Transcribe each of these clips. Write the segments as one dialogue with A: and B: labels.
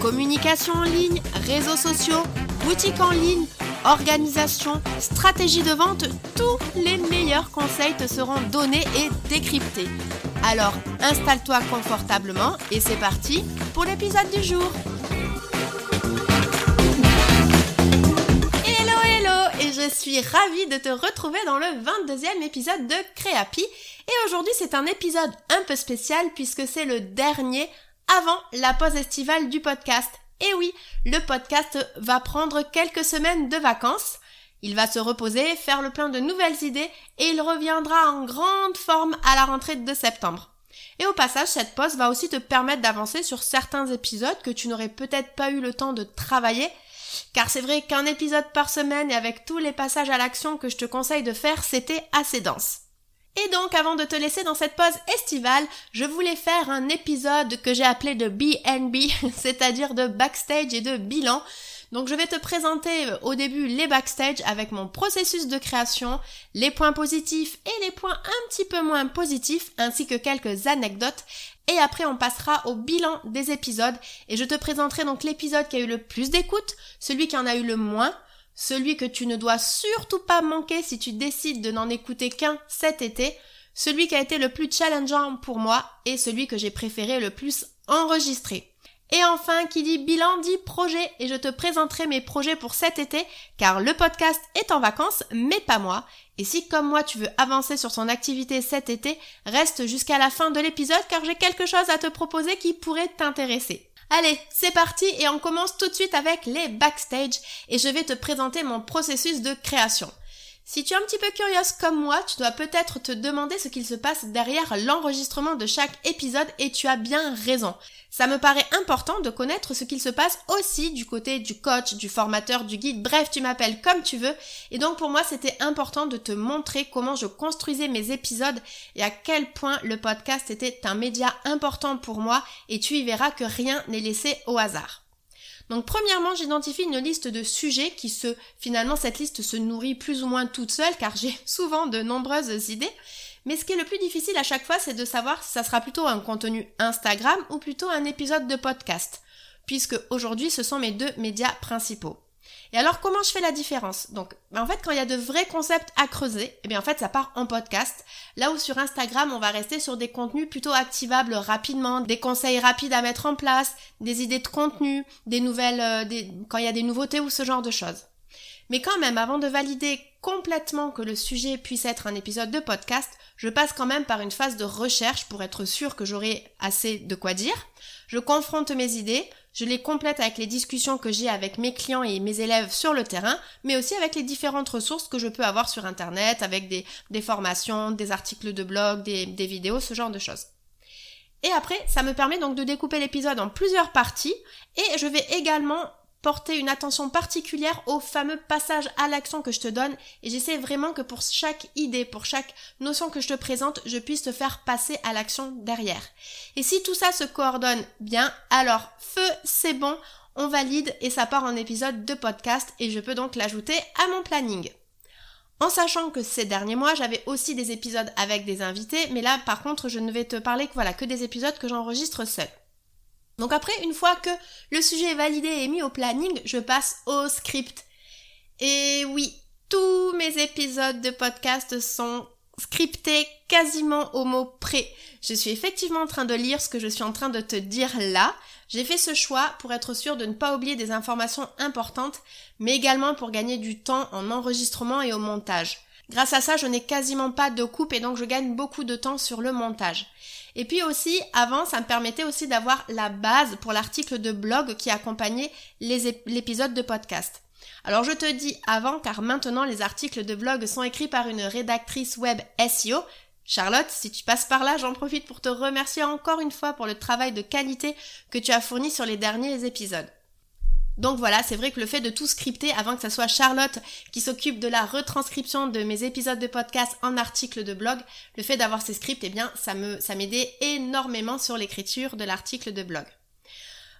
A: Communication en ligne, réseaux sociaux, boutique en ligne, organisation, stratégie de vente, tous les meilleurs conseils te seront donnés et décryptés. Alors installe-toi confortablement et c'est parti pour l'épisode du jour. Hello hello et je suis ravie de te retrouver dans le 22e épisode de Créapi et aujourd'hui c'est un épisode un peu spécial puisque c'est le dernier avant la pause estivale du podcast. Et oui, le podcast va prendre quelques semaines de vacances. Il va se reposer, faire le plein de nouvelles idées et il reviendra en grande forme à la rentrée de septembre. Et au passage, cette pause va aussi te permettre d'avancer sur certains épisodes que tu n'aurais peut-être pas eu le temps de travailler. Car c'est vrai qu'un épisode par semaine et avec tous les passages à l'action que je te conseille de faire, c'était assez dense. Et donc, avant de te laisser dans cette pause estivale, je voulais faire un épisode que j'ai appelé de BNB, c'est-à-dire de backstage et de bilan. Donc je vais te présenter euh, au début les backstage avec mon processus de création, les points positifs et les points un petit peu moins positifs, ainsi que quelques anecdotes. Et après on passera au bilan des épisodes et je te présenterai donc l'épisode qui a eu le plus d'écoute, celui qui en a eu le moins, celui que tu ne dois surtout pas manquer si tu décides de n'en écouter qu'un cet été, celui qui a été le plus challengeant pour moi et celui que j'ai préféré le plus enregistrer. Et enfin, qui dit bilan dit projet et je te présenterai mes projets pour cet été car le podcast est en vacances mais pas moi. Et si comme moi tu veux avancer sur son activité cet été, reste jusqu'à la fin de l'épisode car j'ai quelque chose à te proposer qui pourrait t'intéresser. Allez, c'est parti et on commence tout de suite avec les backstage et je vais te présenter mon processus de création. Si tu es un petit peu curieuse comme moi, tu dois peut-être te demander ce qu'il se passe derrière l'enregistrement de chaque épisode et tu as bien raison. Ça me paraît important de connaître ce qu'il se passe aussi du côté du coach, du formateur, du guide, bref, tu m'appelles comme tu veux. Et donc pour moi, c'était important de te montrer comment je construisais mes épisodes et à quel point le podcast était un média important pour moi et tu y verras que rien n'est laissé au hasard. Donc premièrement, j'identifie une liste de sujets qui se finalement cette liste se nourrit plus ou moins toute seule car j'ai souvent de nombreuses idées. Mais ce qui est le plus difficile à chaque fois, c'est de savoir si ça sera plutôt un contenu Instagram ou plutôt un épisode de podcast, puisque aujourd'hui ce sont mes deux médias principaux. Et alors comment je fais la différence? Donc ben, en fait quand il y a de vrais concepts à creuser, eh bien en fait ça part en podcast. Là où sur Instagram on va rester sur des contenus plutôt activables rapidement, des conseils rapides à mettre en place, des idées de contenu, des nouvelles, euh, des... quand il y a des nouveautés ou ce genre de choses. Mais quand même, avant de valider complètement que le sujet puisse être un épisode de podcast, je passe quand même par une phase de recherche pour être sûr que j'aurai assez de quoi dire. Je confronte mes idées, je les complète avec les discussions que j'ai avec mes clients et mes élèves sur le terrain, mais aussi avec les différentes ressources que je peux avoir sur Internet, avec des, formations, des articles de blog, des, vidéos, ce genre de choses. Et après, ça me permet donc de découper l'épisode en plusieurs parties et je vais également porter une attention particulière au fameux passage à l'action que je te donne et j'essaie vraiment que pour chaque idée, pour chaque notion que je te présente, je puisse te faire passer à l'action derrière. Et si tout ça se coordonne bien, alors feu, c'est bon, on valide et ça part en épisode de podcast et je peux donc l'ajouter à mon planning. En sachant que ces derniers mois, j'avais aussi des épisodes avec des invités, mais là, par contre, je ne vais te parler que voilà, que des épisodes que j'enregistre seul. Donc après, une fois que le sujet est validé et mis au planning, je passe au script. Et oui, tous mes épisodes de podcast sont scriptés quasiment au mot près. Je suis effectivement en train de lire ce que je suis en train de te dire là. J'ai fait ce choix pour être sûr de ne pas oublier des informations importantes, mais également pour gagner du temps en enregistrement et au montage. Grâce à ça, je n'ai quasiment pas de coupe et donc je gagne beaucoup de temps sur le montage. Et puis aussi, avant, ça me permettait aussi d'avoir la base pour l'article de blog qui accompagnait l'épisode de podcast. Alors je te dis avant car maintenant les articles de blog sont écrits par une rédactrice web SEO. Charlotte, si tu passes par là, j'en profite pour te remercier encore une fois pour le travail de qualité que tu as fourni sur les derniers épisodes. Donc voilà, c'est vrai que le fait de tout scripter avant que ça soit Charlotte qui s'occupe de la retranscription de mes épisodes de podcast en articles de blog, le fait d'avoir ces scripts, eh bien, ça me, ça m'aidait énormément sur l'écriture de l'article de blog.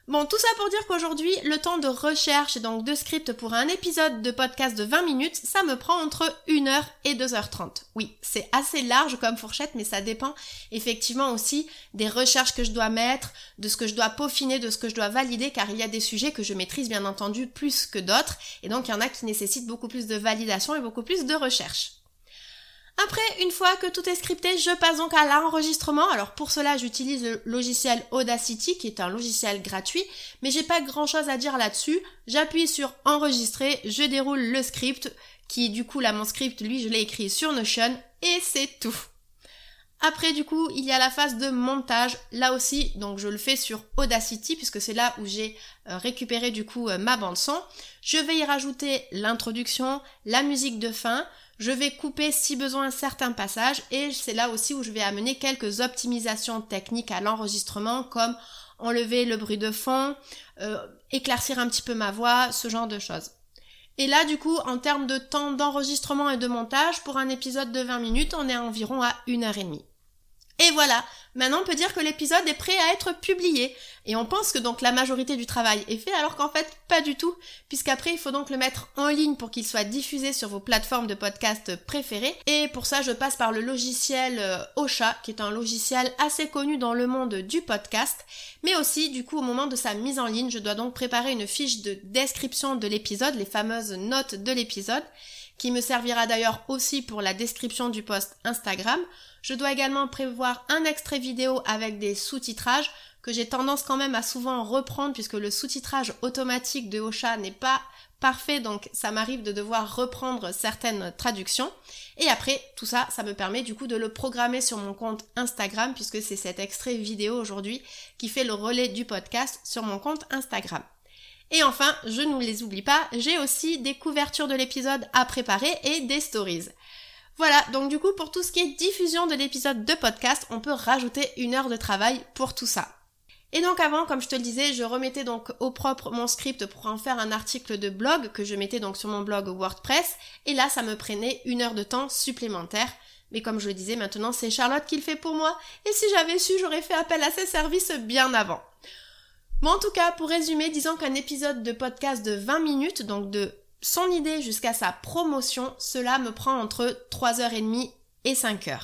A: Bon, tout ça pour dire qu'aujourd'hui, le temps de recherche et donc de script pour un épisode de podcast de 20 minutes, ça me prend entre 1h et 2h30. Oui, c'est assez large comme fourchette, mais ça dépend effectivement aussi des recherches que je dois mettre, de ce que je dois peaufiner, de ce que je dois valider, car il y a des sujets que je maîtrise bien entendu plus que d'autres, et donc il y en a qui nécessitent beaucoup plus de validation et beaucoup plus de recherche. Après, une fois que tout est scripté, je passe donc à l'enregistrement. Alors pour cela, j'utilise le logiciel Audacity, qui est un logiciel gratuit, mais j'ai pas grand chose à dire là-dessus. J'appuie sur enregistrer, je déroule le script, qui du coup là mon script, lui, je l'ai écrit sur Notion, et c'est tout. Après, du coup, il y a la phase de montage. Là aussi, donc je le fais sur Audacity puisque c'est là où j'ai euh, récupéré du coup euh, ma bande son. Je vais y rajouter l'introduction, la musique de fin. Je vais couper si besoin certains passages et c'est là aussi où je vais amener quelques optimisations techniques à l'enregistrement comme enlever le bruit de fond, euh, éclaircir un petit peu ma voix, ce genre de choses. Et là, du coup, en termes de temps d'enregistrement et de montage, pour un épisode de 20 minutes, on est environ à une heure et voilà, maintenant on peut dire que l'épisode est prêt à être publié. Et on pense que donc la majorité du travail est fait alors qu'en fait pas du tout, puisqu'après il faut donc le mettre en ligne pour qu'il soit diffusé sur vos plateformes de podcast préférées. Et pour ça je passe par le logiciel euh, Ocha, qui est un logiciel assez connu dans le monde du podcast. Mais aussi du coup au moment de sa mise en ligne, je dois donc préparer une fiche de description de l'épisode, les fameuses notes de l'épisode qui me servira d'ailleurs aussi pour la description du post Instagram. Je dois également prévoir un extrait vidéo avec des sous-titrages que j'ai tendance quand même à souvent reprendre puisque le sous-titrage automatique de Ocha n'est pas parfait donc ça m'arrive de devoir reprendre certaines traductions et après tout ça ça me permet du coup de le programmer sur mon compte Instagram puisque c'est cet extrait vidéo aujourd'hui qui fait le relais du podcast sur mon compte Instagram. Et enfin, je ne les oublie pas, j'ai aussi des couvertures de l'épisode à préparer et des stories. Voilà, donc du coup, pour tout ce qui est diffusion de l'épisode de podcast, on peut rajouter une heure de travail pour tout ça. Et donc avant, comme je te le disais, je remettais donc au propre mon script pour en faire un article de blog que je mettais donc sur mon blog WordPress. Et là, ça me prenait une heure de temps supplémentaire. Mais comme je le disais, maintenant c'est Charlotte qui le fait pour moi. Et si j'avais su, j'aurais fait appel à ses services bien avant. Bon, en tout cas, pour résumer, disons qu'un épisode de podcast de 20 minutes, donc de son idée jusqu'à sa promotion, cela me prend entre 3h30 et 5h.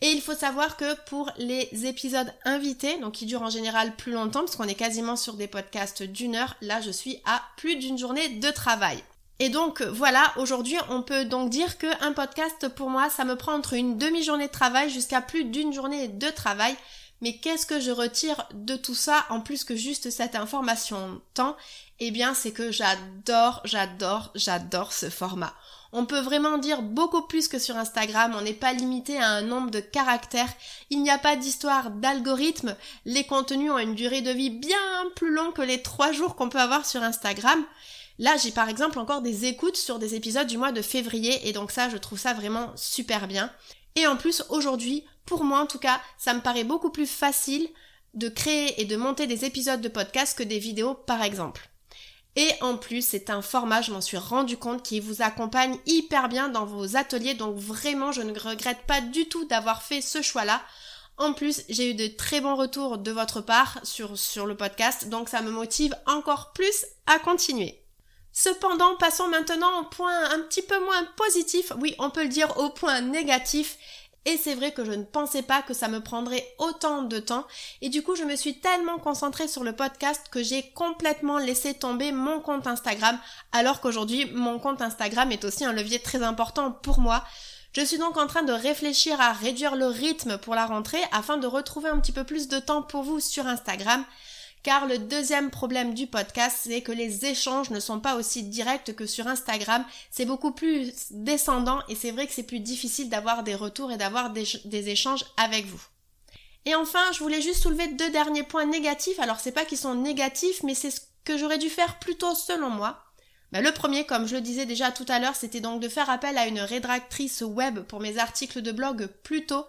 A: Et il faut savoir que pour les épisodes invités, donc qui durent en général plus longtemps, parce qu'on est quasiment sur des podcasts d'une heure, là je suis à plus d'une journée de travail. Et donc voilà, aujourd'hui on peut donc dire qu'un podcast pour moi ça me prend entre une demi-journée de travail jusqu'à plus d'une journée de travail. Mais qu'est-ce que je retire de tout ça en plus que juste cette information temps Eh bien, c'est que j'adore, j'adore, j'adore ce format. On peut vraiment dire beaucoup plus que sur Instagram, on n'est pas limité à un nombre de caractères, il n'y a pas d'histoire d'algorithme, les contenus ont une durée de vie bien plus longue que les trois jours qu'on peut avoir sur Instagram. Là, j'ai par exemple encore des écoutes sur des épisodes du mois de février et donc ça, je trouve ça vraiment super bien. Et en plus, aujourd'hui, pour moi en tout cas, ça me paraît beaucoup plus facile de créer et de monter des épisodes de podcast que des vidéos par exemple. Et en plus, c'est un format, je m'en suis rendu compte, qui vous accompagne hyper bien dans vos ateliers. Donc vraiment, je ne regrette pas du tout d'avoir fait ce choix-là. En plus, j'ai eu de très bons retours de votre part sur, sur le podcast, donc ça me motive encore plus à continuer. Cependant, passons maintenant au point un petit peu moins positif, oui, on peut le dire au point négatif, et c'est vrai que je ne pensais pas que ça me prendrait autant de temps. Et du coup, je me suis tellement concentrée sur le podcast que j'ai complètement laissé tomber mon compte Instagram. Alors qu'aujourd'hui, mon compte Instagram est aussi un levier très important pour moi. Je suis donc en train de réfléchir à réduire le rythme pour la rentrée afin de retrouver un petit peu plus de temps pour vous sur Instagram car le deuxième problème du podcast, c'est que les échanges ne sont pas aussi directs que sur Instagram, c'est beaucoup plus descendant et c'est vrai que c'est plus difficile d'avoir des retours et d'avoir des, échanges avec vous. Et enfin, je voulais juste soulever deux derniers points négatifs, alors c'est pas qu'ils sont négatifs, mais c'est ce que j'aurais dû faire plutôt selon moi. Ben, le premier, comme je le disais déjà tout à l'heure, c'était donc de faire appel à une rédactrice web pour mes articles de blog plus tôt,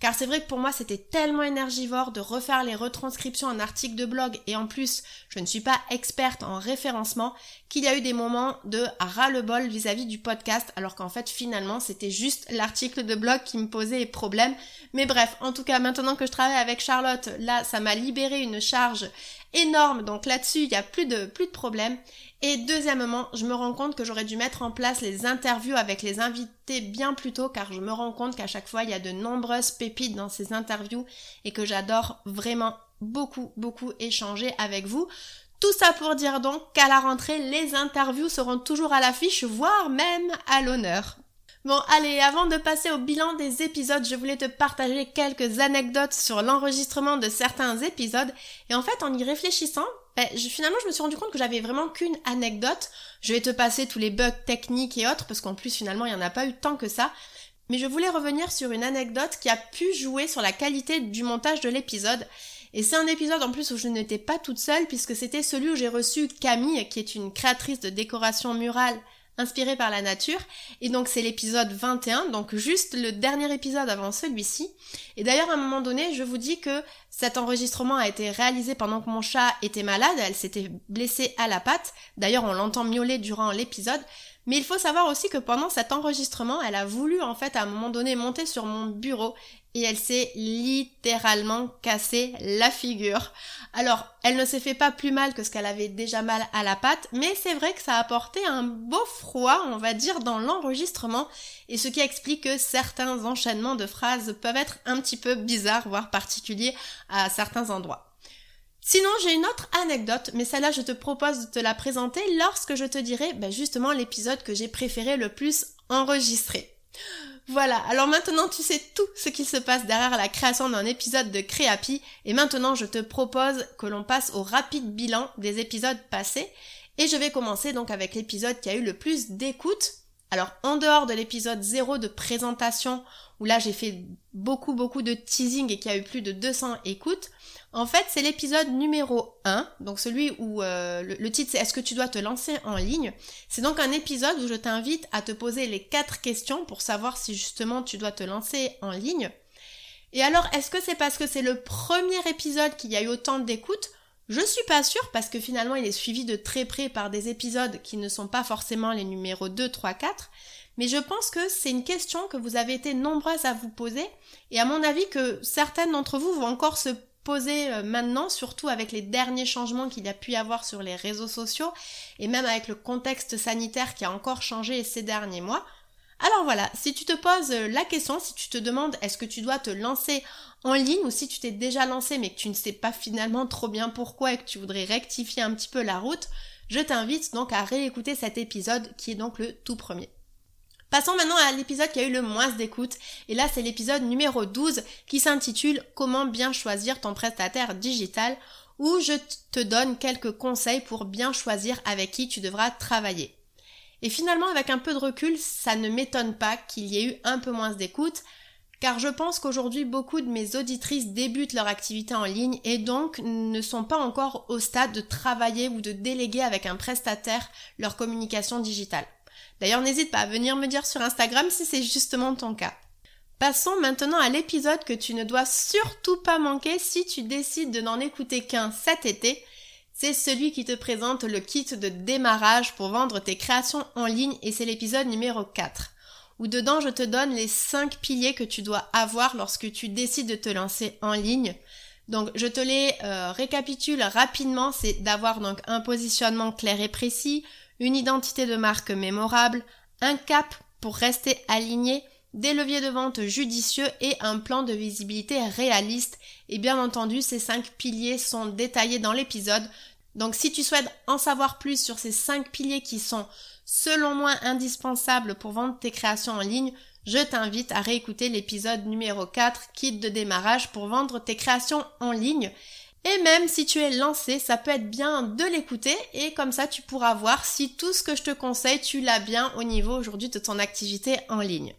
A: car c'est vrai que pour moi c'était tellement énergivore de refaire les retranscriptions en articles de blog et en plus je ne suis pas experte en référencement qu'il y a eu des moments de ras-le-bol vis-à-vis du podcast alors qu'en fait finalement c'était juste l'article de blog qui me posait problème. Mais bref, en tout cas maintenant que je travaille avec Charlotte, là ça m'a libéré une charge énorme donc là-dessus il n'y a plus de, plus de problème. Et deuxièmement, je me rends compte que j'aurais dû mettre en place les interviews avec les invités bien plus tôt car je me rends compte qu'à chaque fois il y a de nombreuses pépites dans ces interviews et que j'adore vraiment beaucoup beaucoup échanger avec vous. Tout ça pour dire donc qu'à la rentrée, les interviews seront toujours à l'affiche, voire même à l'honneur. Bon, allez, avant de passer au bilan des épisodes, je voulais te partager quelques anecdotes sur l'enregistrement de certains épisodes. Et en fait, en y réfléchissant, ben, finalement, je me suis rendu compte que j'avais vraiment qu'une anecdote. Je vais te passer tous les bugs techniques et autres, parce qu'en plus, finalement, il n'y en a pas eu tant que ça. Mais je voulais revenir sur une anecdote qui a pu jouer sur la qualité du montage de l'épisode. Et c'est un épisode en plus où je n'étais pas toute seule, puisque c'était celui où j'ai reçu Camille, qui est une créatrice de décoration murale inspirée par la nature. Et donc c'est l'épisode 21, donc juste le dernier épisode avant celui-ci. Et d'ailleurs à un moment donné, je vous dis que cet enregistrement a été réalisé pendant que mon chat était malade, elle s'était blessée à la patte. D'ailleurs on l'entend miauler durant l'épisode. Mais il faut savoir aussi que pendant cet enregistrement, elle a voulu en fait à un moment donné monter sur mon bureau et elle s'est littéralement cassé la figure. Alors, elle ne s'est fait pas plus mal que ce qu'elle avait déjà mal à la patte, mais c'est vrai que ça a apporté un beau froid, on va dire, dans l'enregistrement, et ce qui explique que certains enchaînements de phrases peuvent être un petit peu bizarres, voire particuliers à certains endroits. Sinon, j'ai une autre anecdote, mais celle-là, je te propose de te la présenter lorsque je te dirai ben, justement l'épisode que j'ai préféré le plus enregistrer. Voilà, alors maintenant tu sais tout ce qui se passe derrière la création d'un épisode de Créapi, et maintenant je te propose que l'on passe au rapide bilan des épisodes passés, et je vais commencer donc avec l'épisode qui a eu le plus d'écoute. Alors en dehors de l'épisode 0 de présentation, où là j'ai fait beaucoup beaucoup de teasing et qui a eu plus de 200 écoutes, en fait, c'est l'épisode numéro 1, donc celui où euh, le, titre c'est Est-ce que tu dois te lancer en ligne? C'est donc un épisode où je t'invite à te poser les quatre questions pour savoir si justement tu dois te lancer en ligne. Et alors, est-ce que c'est parce que c'est le premier épisode qu'il y a eu autant d'écoutes? Je suis pas sûre parce que finalement il est suivi de très près par des épisodes qui ne sont pas forcément les numéros 2, 3, 4. Mais je pense que c'est une question que vous avez été nombreuses à vous poser et à mon avis que certaines d'entre vous vont encore se poser euh, maintenant, surtout avec les derniers changements qu'il y a pu y avoir sur les réseaux sociaux et même avec le contexte sanitaire qui a encore changé ces derniers mois. Alors voilà, si tu te poses euh, la question, si tu te demandes est-ce que tu dois te lancer en ligne ou si tu t'es déjà lancé mais que tu ne sais pas finalement trop bien pourquoi et que tu voudrais rectifier un petit peu la route, je t'invite donc à réécouter cet épisode qui est donc le tout premier. Passons maintenant à l'épisode qui a eu le moins d'écoute. Et là, c'est l'épisode numéro 12 qui s'intitule Comment bien choisir ton prestataire digital où je te donne quelques conseils pour bien choisir avec qui tu devras travailler. Et finalement, avec un peu de recul, ça ne m'étonne pas qu'il y ait eu un peu moins d'écoute, car je pense qu'aujourd'hui, beaucoup de mes auditrices débutent leur activité en ligne et donc ne sont pas encore au stade de travailler ou de déléguer avec un prestataire leur communication digitale. D'ailleurs, n'hésite pas à venir me dire sur Instagram si c'est justement ton cas. Passons maintenant à l'épisode que tu ne dois surtout pas manquer si tu décides de n'en écouter qu'un cet été. C'est celui qui te présente le kit de démarrage pour vendre tes créations en ligne et c'est l'épisode numéro 4 où dedans je te donne les 5 piliers que tu dois avoir lorsque tu décides de te lancer en ligne. Donc je te les euh, récapitule rapidement, c'est d'avoir donc un positionnement clair et précis, une identité de marque mémorable, un cap pour rester aligné, des leviers de vente judicieux et un plan de visibilité réaliste. Et bien entendu, ces cinq piliers sont détaillés dans l'épisode. Donc si tu souhaites en savoir plus sur ces cinq piliers qui sont selon moi indispensables pour vendre tes créations en ligne, je t'invite à réécouter l'épisode numéro 4, kit de démarrage pour vendre tes créations en ligne. Et même si tu es lancé, ça peut être bien de l'écouter et comme ça tu pourras voir si tout ce que je te conseille, tu l'as bien au niveau aujourd'hui de ton activité en ligne.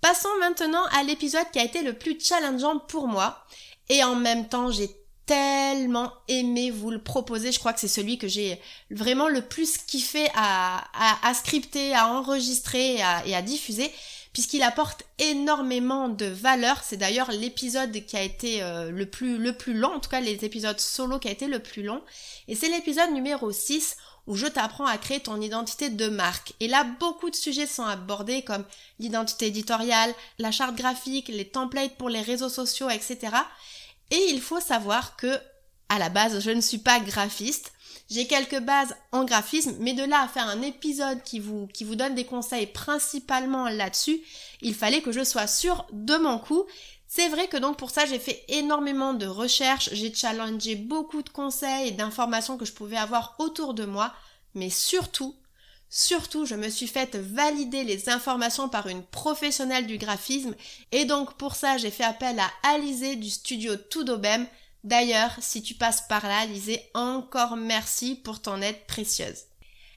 A: Passons maintenant à l'épisode qui a été le plus challengeant pour moi et en même temps j'ai tellement aimé vous le proposer. Je crois que c'est celui que j'ai vraiment le plus kiffé à, scripter, à enregistrer et à diffuser puisqu'il apporte énormément de valeur. C'est d'ailleurs l'épisode qui a été euh, le plus le plus long, en tout cas les épisodes solo qui a été le plus long. Et c'est l'épisode numéro 6 où je t'apprends à créer ton identité de marque. Et là, beaucoup de sujets sont abordés comme l'identité éditoriale, la charte graphique, les templates pour les réseaux sociaux, etc. Et il faut savoir que, à la base, je ne suis pas graphiste. J'ai quelques bases en graphisme, mais de là à faire un épisode qui vous, qui vous donne des conseils principalement là-dessus, il fallait que je sois sûre de mon coup. C'est vrai que donc pour ça j'ai fait énormément de recherches, j'ai challengé beaucoup de conseils et d'informations que je pouvais avoir autour de moi, mais surtout, surtout je me suis faite valider les informations par une professionnelle du graphisme et donc pour ça j'ai fait appel à Alizé du studio Tudobem D'ailleurs, si tu passes par là, Lisez, encore merci pour ton aide précieuse.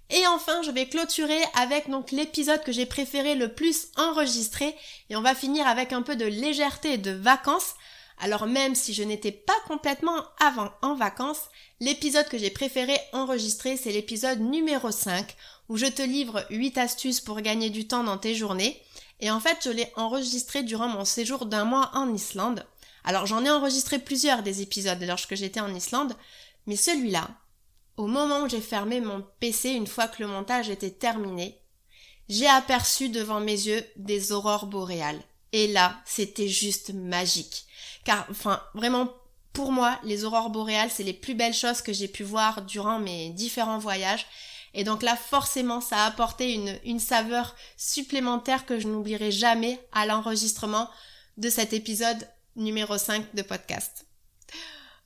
A: Et enfin, je vais clôturer avec donc l'épisode que j'ai préféré le plus enregistré et on va finir avec un peu de légèreté et de vacances. Alors même si je n'étais pas complètement avant en vacances, l'épisode que j'ai préféré enregistrer, c'est l'épisode numéro 5 où je te livre 8 astuces pour gagner du temps dans tes journées. Et en fait, je l'ai enregistré durant mon séjour d'un mois en Islande. Alors j'en ai enregistré plusieurs des épisodes lorsque j'étais en Islande, mais celui-là, au moment où j'ai fermé mon PC une fois que le montage était terminé, j'ai aperçu devant mes yeux des aurores boréales. Et là, c'était juste magique. Car, enfin, vraiment, pour moi, les aurores boréales, c'est les plus belles choses que j'ai pu voir durant mes différents voyages. Et donc là, forcément, ça a apporté une, une saveur supplémentaire que je n'oublierai jamais à l'enregistrement de cet épisode numéro 5 de podcast.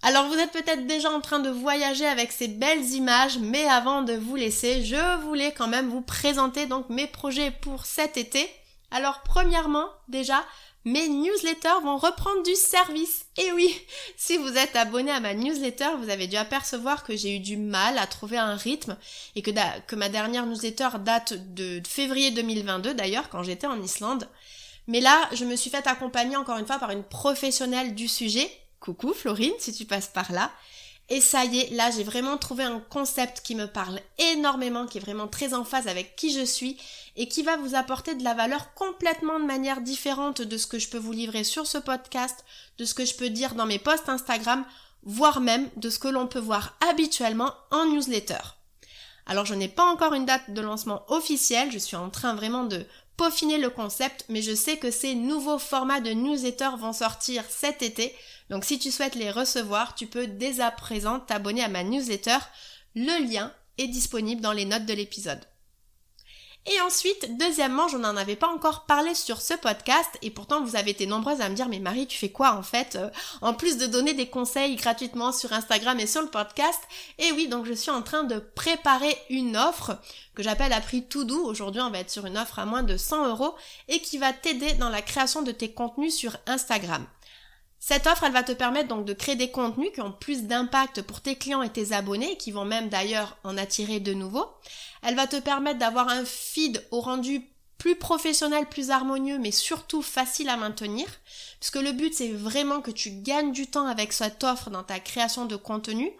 A: Alors vous êtes peut-être déjà en train de voyager avec ces belles images, mais avant de vous laisser, je voulais quand même vous présenter donc mes projets pour cet été. Alors premièrement, déjà, mes newsletters vont reprendre du service. Et oui, si vous êtes abonné à ma newsletter, vous avez dû apercevoir que j'ai eu du mal à trouver un rythme et que, que ma dernière newsletter date de février 2022 d'ailleurs, quand j'étais en Islande. Mais là, je me suis fait accompagner encore une fois par une professionnelle du sujet. Coucou Florine, si tu passes par là. Et ça y est, là j'ai vraiment trouvé un concept qui me parle énormément, qui est vraiment très en phase avec qui je suis et qui va vous apporter de la valeur complètement de manière différente de ce que je peux vous livrer sur ce podcast, de ce que je peux dire dans mes posts Instagram, voire même de ce que l'on peut voir habituellement en newsletter. Alors je n'ai pas encore une date de lancement officielle, je suis en train vraiment de peaufiner le concept, mais je sais que ces nouveaux formats de newsletter vont sortir cet été. Donc si tu souhaites les recevoir, tu peux dès à présent t'abonner à ma newsletter. Le lien est disponible dans les notes de l'épisode. Et ensuite, deuxièmement, je n'en avais pas encore parlé sur ce podcast et pourtant vous avez été nombreuses à me dire mais Marie, tu fais quoi en fait euh, En plus de donner des conseils gratuitement sur Instagram et sur le podcast? Et oui, donc je suis en train de préparer une offre que j'appelle à prix tout doux. Aujourd'hui, on va être sur une offre à moins de 100 euros et qui va t'aider dans la création de tes contenus sur Instagram. Cette offre, elle va te permettre donc de créer des contenus qui ont plus d'impact pour tes clients et tes abonnés, qui vont même d'ailleurs en attirer de nouveaux. Elle va te permettre d'avoir un feed au rendu plus professionnel, plus harmonieux, mais surtout facile à maintenir, puisque le but c'est vraiment que tu gagnes du temps avec cette offre dans ta création de contenu.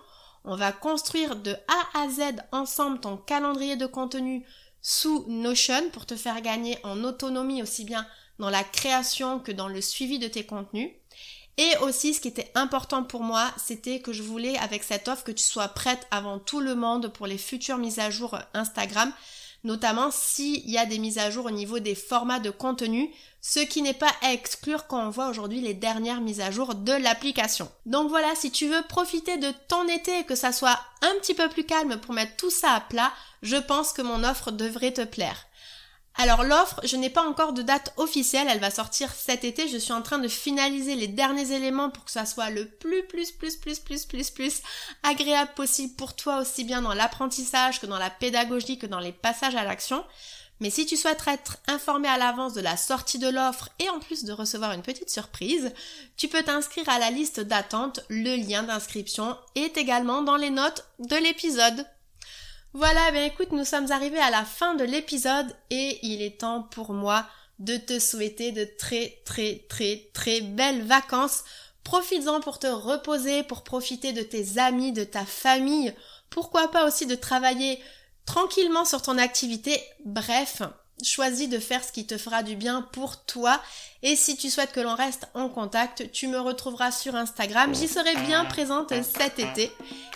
A: On va construire de A à Z ensemble ton calendrier de contenu sous Notion pour te faire gagner en autonomie aussi bien dans la création que dans le suivi de tes contenus. Et aussi, ce qui était important pour moi, c'était que je voulais, avec cette offre, que tu sois prête avant tout le monde pour les futures mises à jour Instagram, notamment s'il y a des mises à jour au niveau des formats de contenu, ce qui n'est pas à exclure quand on voit aujourd'hui les dernières mises à jour de l'application. Donc voilà, si tu veux profiter de ton été et que ça soit un petit peu plus calme pour mettre tout ça à plat, je pense que mon offre devrait te plaire. Alors l'offre, je n'ai pas encore de date officielle, elle va sortir cet été, je suis en train de finaliser les derniers éléments pour que ça soit le plus plus plus plus plus plus plus agréable possible pour toi aussi bien dans l'apprentissage que dans la pédagogie que dans les passages à l'action. Mais si tu souhaites être informé à l'avance de la sortie de l'offre et en plus de recevoir une petite surprise, tu peux t'inscrire à la liste d'attente, le lien d'inscription est également dans les notes de l'épisode. Voilà, ben écoute, nous sommes arrivés à la fin de l'épisode et il est temps pour moi de te souhaiter de très très très très belles vacances. Profites-en pour te reposer, pour profiter de tes amis, de ta famille, pourquoi pas aussi de travailler tranquillement sur ton activité. Bref, choisis de faire ce qui te fera du bien pour toi. Et si tu souhaites que l'on reste en contact, tu me retrouveras sur Instagram. J'y serai bien présente cet été.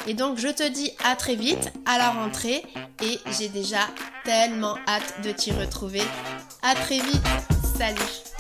A: Et donc je te dis à très vite, à la rentrée. Et j'ai déjà tellement hâte de t'y retrouver. À très vite. Salut